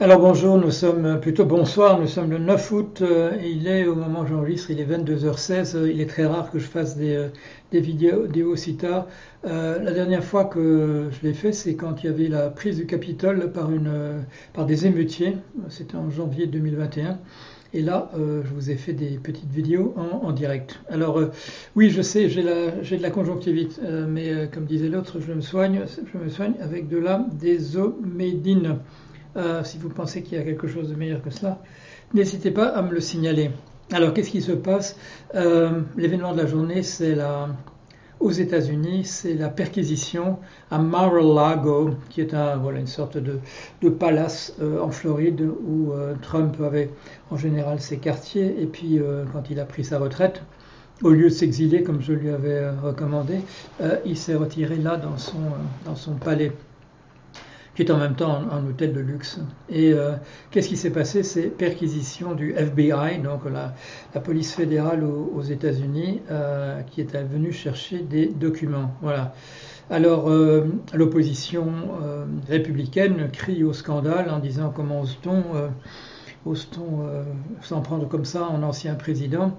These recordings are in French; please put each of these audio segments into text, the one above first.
Alors bonjour, nous sommes plutôt bonsoir, nous sommes le 9 août, euh, il est au moment où j'enregistre, il est 22h16, euh, il est très rare que je fasse des, euh, vidéos, aussi tard. la dernière fois que je l'ai fait, c'est quand il y avait la prise du Capitole par des émeutiers, c'était en janvier 2021. Et là, je vous ai fait des petites vidéos en, direct. Alors, oui, je sais, j'ai de la conjonctivite, mais comme disait l'autre, je me soigne, je me soigne avec de la désomédine. Euh, si vous pensez qu'il y a quelque chose de meilleur que cela, n'hésitez pas à me le signaler. Alors, qu'est-ce qui se passe? Euh, L'événement de la journée, c'est la, aux États-Unis, c'est la perquisition à Mar-a-Lago, qui est un, voilà, une sorte de, palace euh, en Floride où Trump avait en général ses quartiers. Et puis, quand il a pris sa retraite, au lieu de s'exiler comme je lui avais recommandé, il s'est retiré là dans son palais qui est en même temps un, hôtel de luxe. Et euh, qu'est-ce qui s'est passé? C'est perquisition du FBI, donc la, police fédérale aux, États-Unis, euh, qui est venue chercher des documents. Voilà. Alors, euh, l'opposition républicaine crie au scandale en disant comment ose-t-on ose-t-on s'en prendre comme ça en ancien président?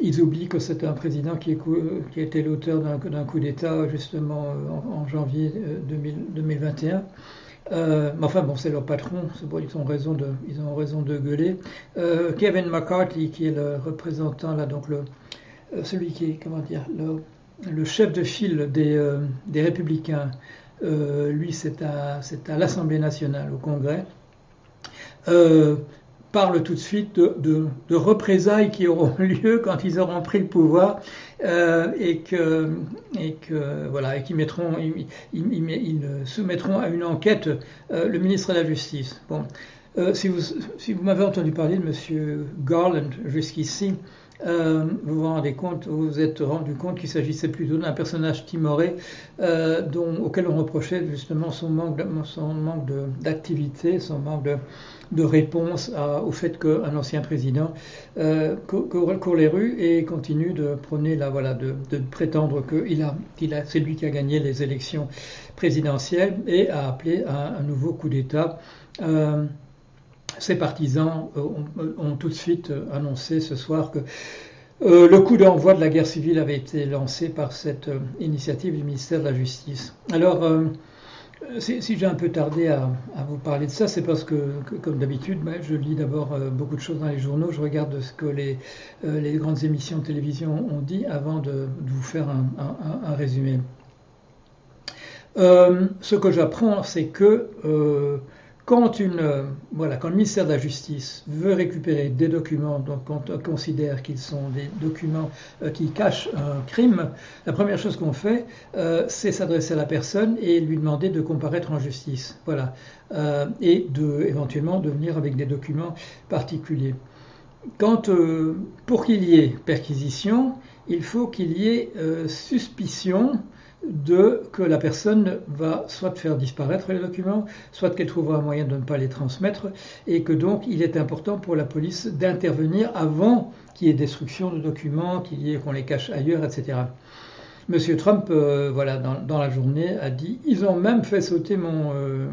Ils oublient que c'est un président qui, qui était l'auteur d'un coup d'État justement en, janvier 2021 euh, enfin bon, c'est leur patron, ils ont raison de, gueuler. Euh, Kevin McCarthy, qui est le représentant là, donc le, euh, celui qui est comment dire, le, chef de file des, républicains, lui c'est à l'Assemblée nationale, au Congrès parle tout de suite de, représailles qui auront lieu quand ils auront pris le pouvoir euh, et que voilà et qui mettront ils, soumettront à une enquête euh, le ministre de la Justice. Bon, euh, si vous si vous m'avez entendu parler de Monsieur Garland jusqu'ici, euh, vous vous rendez compte, vous vous êtes rendu compte qu'il s'agissait plutôt d'un personnage timoré euh, auquel on reprochait justement son manque, d'activité, son manque de, réponse au fait qu'un ancien président euh, court, les rues et continue de prôner de, prétendre que a, a, c'est lui qui a gagné les élections présidentielles et a appelé à un nouveau coup d'État. Ses partisans euh, ont, tout de suite euh, annoncé ce soir que euh, le coup d'envoi de la guerre civile avait été lancé par cette initiative du ministère de la Justice. Alors, si, j'ai un peu tardé à, vous parler de ça, c'est parce que, comme d'habitude, ben, je lis d'abord beaucoup de choses dans les journaux, je regarde ce que les grandes émissions de télévision ont dit avant de, vous faire un, résumé. ce que j'apprends, c'est que euh, quand le ministère de la Justice veut récupérer des documents, donc quand on considère qu'ils sont des documents euh, qui cachent un crime, la première chose qu'on fait, euh, c'est s'adresser à la personne et lui demander de comparaître en justice. Voilà. et de, éventuellement de venir avec des documents particuliers. Quand, pour qu'il y ait perquisition, il faut qu'il y ait suspicion de que la personne va soit faire disparaître les documents, soit qu'elle trouvera un moyen de ne pas les transmettre, et que donc il est important pour la police d'intervenir avant qu'il y ait destruction de documents, qu'il y ait qu'on les cache ailleurs, etc. Monsieur Trump, euh, voilà, dans, la journée, a dit ils ont même fait sauter mon, euh,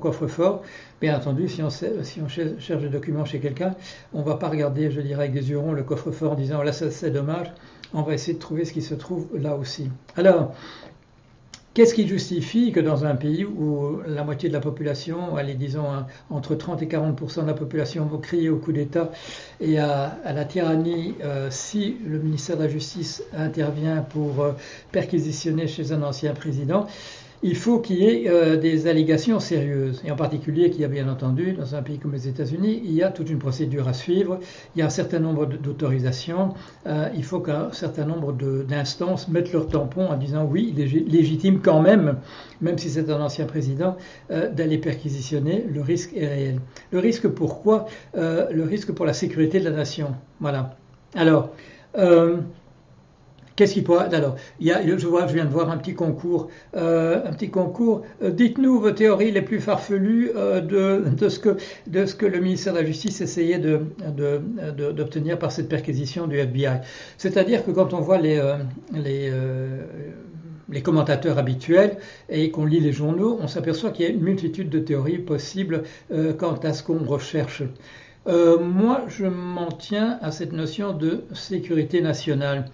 coffre-fort. Bien entendu, si on, cherche des documents chez quelqu'un, on ne va pas regarder, je dirais, avec des yeux ronds le coffre-fort en disant là, c'est dommage. On va essayer de trouver ce qui se trouve là aussi. Alors, Qu'est-ce qui justifie que dans un pays où la moitié de la population, allez, disons entre 30 et 40% de la population vont crier au coup d'État et à, la tyrannie euh, si le ministère de la Justice intervient pour euh, perquisitionner chez un ancien président, il faut qu'il y ait euh, des allégations sérieuses, et en particulier qu'il y a bien entendu, dans un pays comme les États-Unis, il y a toute une procédure à suivre, il y a un certain nombre d'autorisations, euh, il faut qu'un certain nombre d'instances mettent leur tampon en disant oui, il est légitime quand même, même si c'est un ancien président, euh, d'aller perquisitionner, le risque est réel. Le risque pourquoi? Le risque pour la sécurité de la nation. Voilà. Alors, Qu'est-ce qui pourrait alors il y a, je vois, je viens de voir un petit concours, euh, un petit concours. Euh, dites-nous vos théories les plus farfelues euh, de, ce que le ministère de la Justice essayait d'obtenir par cette perquisition du FBI. C'est-à-dire que quand on voit les commentateurs habituels et qu'on lit les journaux, on s'aperçoit qu'il y a une multitude de théories possibles quant à ce qu'on recherche. moi, je m'en tiens à cette notion de sécurité nationale.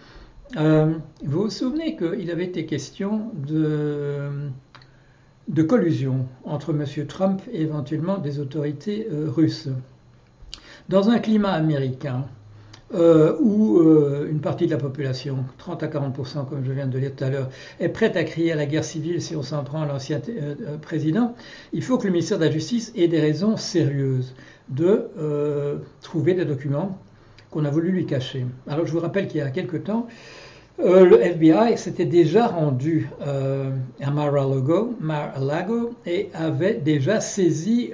Vous vous souvenez qu'il avait été question de collusion entre M. Trump et éventuellement des autorités euh, russes. Dans un climat américain euh, où euh, une partie de la population, 30 à 40% comme je viens de le dire tout à l'heure, est prête à crier à la guerre civile si on s'en prend à l'ancien président, il faut que le ministère de la Justice ait des raisons sérieuses de trouver des documents qu'on a voulu lui cacher. Alors je vous rappelle qu'il y a quelque temps, euh, le FBI s'était déjà rendu euh, à Mar-a-Lago, et avait déjà saisi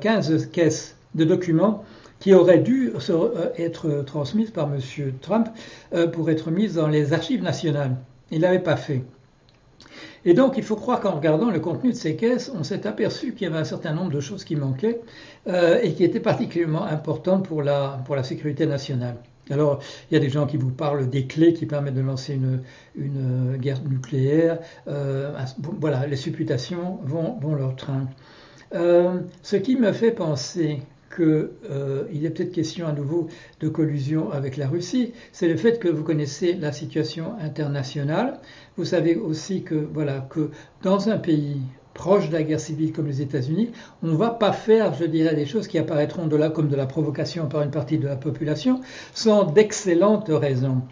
15 euh, caisses de documents qui auraient dû être transmises par M. Trump pour être mises dans les archives nationales. Il ne l'avait pas fait. Et donc, il faut croire qu'en regardant le contenu de ces caisses, on s'est aperçu qu'il y avait un certain nombre de choses qui manquaient et qui étaient particulièrement importantes pour la sécurité nationale. Alors, il y a des gens qui vous parlent des clés qui permettent de lancer une, une guerre nucléaire. Euh, voilà, les supputations vont, leur train. Euh, ce qui me fait penser qu'il euh, est peut-être question à nouveau de collusion avec la Russie, c'est le fait que vous connaissez la situation internationale. Vous savez aussi que, voilà, que dans un pays proche de la guerre civile comme les États-Unis, on ne va pas faire, je dirais, des choses qui apparaîtront de là comme de la provocation par une partie de la population, sans d'excellentes raisons.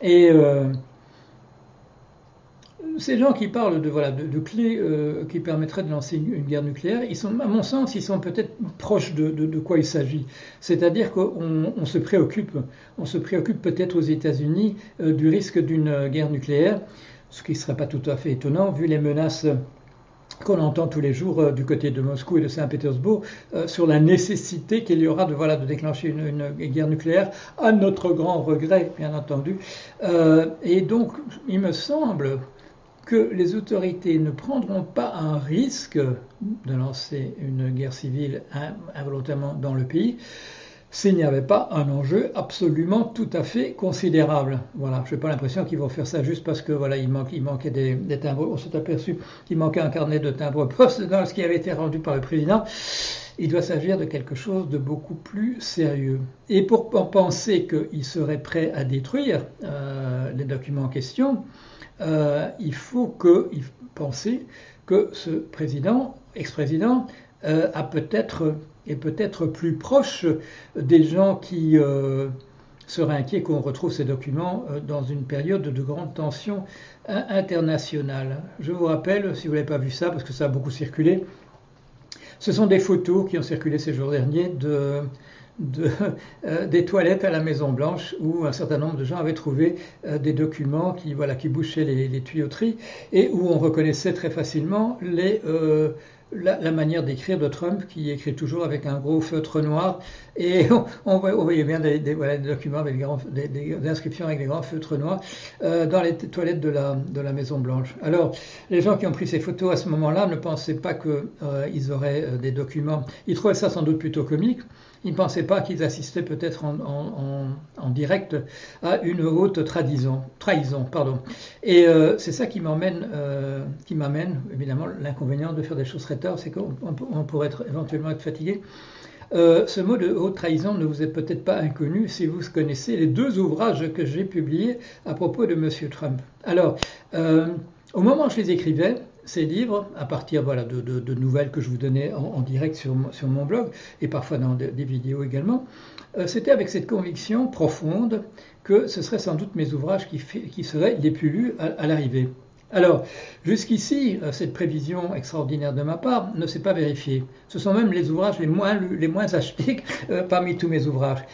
Et euh, ces gens qui parlent de, voilà, de, clés euh, qui permettraient de lancer une, guerre nucléaire, ils sont, à mon sens, ils sont peut-être proches de, quoi il s'agit. C'est-à-dire qu'on se préoccupe, on se préoccupe peut-être aux États-Unis euh, du risque d'une guerre nucléaire, ce qui ne serait pas tout à fait étonnant vu les menaces qu'on entend tous les jours euh, du côté de Moscou et de Saint-Pétersbourg euh, sur la nécessité qu'il y aura de, voilà, de déclencher une, guerre nucléaire, à notre grand regret, bien entendu. Euh, et donc, il me semble que les autorités ne prendront pas un risque de lancer une guerre civile involontairement dans le pays s'il n'y avait pas un enjeu absolument tout à fait considérable. Voilà, je n'ai pas l'impression qu'ils vont faire ça juste parce que voilà, il, manquait des, timbres. On s'est aperçu qu'il manquait un carnet de timbres poste dans ce qui avait été rendu par le président. Il doit s'agir de quelque chose de beaucoup plus sérieux. Et pour penser qu'il serait prêt à détruire euh, les documents en question, euh, il faut que, penser que ce président, ex-président, euh, a peut-être est peut-être plus proche des gens qui euh, seraient inquiets qu'on retrouve ces documents euh, dans une période de grande tension internationale. Je vous rappelle, si vous n'avez pas vu ça, parce que ça a beaucoup circulé, ce sont des photos qui ont circulé ces jours derniers de, euh, des toilettes à la Maison Blanche où un certain nombre de gens avaient trouvé des documents qui, voilà, qui bouchaient les, tuyauteries et où on reconnaissait très facilement les, la, manière d'écrire de Trump, qui écrit toujours avec un gros feutre noir, et on, voyait bien des, documents avec des, inscriptions avec des grands feutres noirs euh, dans les toilettes de la, de la Maison Blanche. Alors, les gens qui ont pris ces photos à ce moment-là ne pensaient pas qu'ils euh, auraient euh, des documents. Ils trouvaient ça sans doute plutôt comique. Ils ne pensaient pas qu'ils assistaient peut-être en, direct à une haute trahison. pardon. Et euh, c'est ça euh, qui m'amène évidemment l'inconvénient de faire des choses très tard, c'est qu'on pourrait éventuellement être fatigué. Euh, ce mot de haute trahison ne vous est peut-être pas inconnu si vous connaissez les deux ouvrages que j'ai publiés à propos de M. Trump. Alors, au moment où je les écrivais, ces livres, à partir voilà, de, nouvelles que je vous donnais en, direct sur, mon blog et parfois dans des vidéos également, euh, c'était avec cette conviction profonde que ce seraient sans doute mes ouvrages qui, seraient les plus lus à, l'arrivée. Alors, jusqu'ici, euh, cette prévision extraordinaire de ma part ne s'est pas vérifiée. Ce sont même les ouvrages les moins lus, les moins achetés euh, parmi tous mes ouvrages.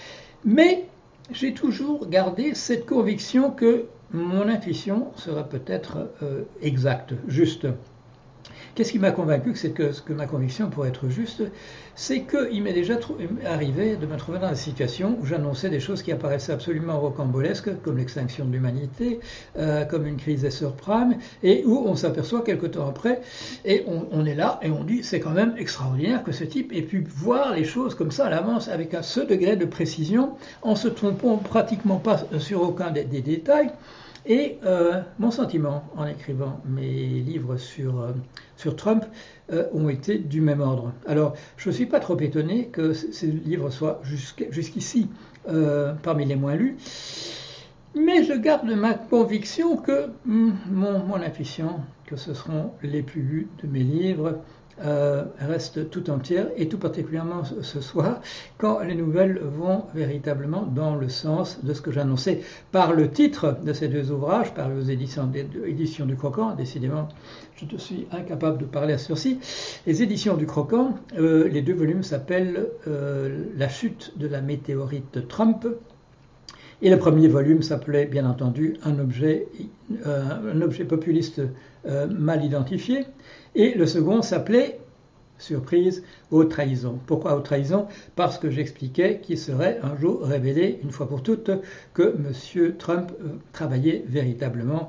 Mais j'ai toujours gardé cette conviction que mon intuition sera peut-être euh, exacte, juste. Qu'est-ce qui m'a convaincu que ma conviction pour être juste, c'est qu'il m'est déjà arrivé de me trouver dans des situations où j'annonçais des choses qui apparaissaient absolument rocambolesques, comme l'extinction de l'humanité, euh, comme une crise des subprimes, et où on s'aperçoit quelque temps après, et on, est là et on dit c'est quand même extraordinaire que ce type ait pu voir les choses comme ça à l'avance, avec un ce degré de précision, en se trompant pratiquement pas sur aucun des détails. Et mon sentiment en écrivant mes livres sur, sur Trump ont été du même ordre. Alors, je ne suis pas trop étonné que ces livres soient jusqu'ici parmi les moins lus. Mais je garde ma conviction que hmm, mon, intuition, que ce seront les plus lus de mes livres, euh, reste tout entière, et tout particulièrement ce soir, quand les nouvelles vont véritablement dans le sens de ce que j'annonçais par le titre de ces deux ouvrages, par les éditions, du Croquant. Décidément, je te suis incapable de parler à ceci. Les éditions du Croquant, euh, les deux volumes s'appellent euh, La chute de la météorite Trump et le premier volume s'appelait bien entendu Un objet, euh, un objet populiste euh, mal identifié. Et le second s'appelait, surprise, Haute trahison. Pourquoi Haute trahison? Parce que j'expliquais qu'il serait un jour révélé, une fois pour toutes, que M. Trump euh, travaillait véritablement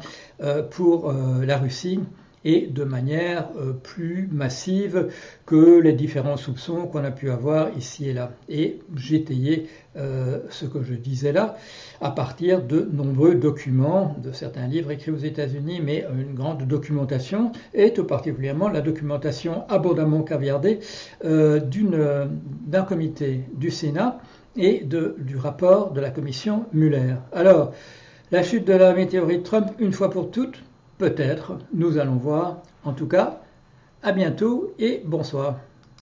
pour la Russie et de manière euh, plus massive que les différents soupçons qu'on a pu avoir ici et là. Et j'étayais euh, ce que je disais là à partir de nombreux documents, de certains livres écrits aux États-Unis, mais une grande documentation, et tout particulièrement la documentation abondamment caviardée euh, d'un comité du Sénat et du rapport de la commission Muller. Alors, la chute de la météorite Trump, une fois pour toutes, Peut-être, nous allons voir. En tout cas, à bientôt et bonsoir.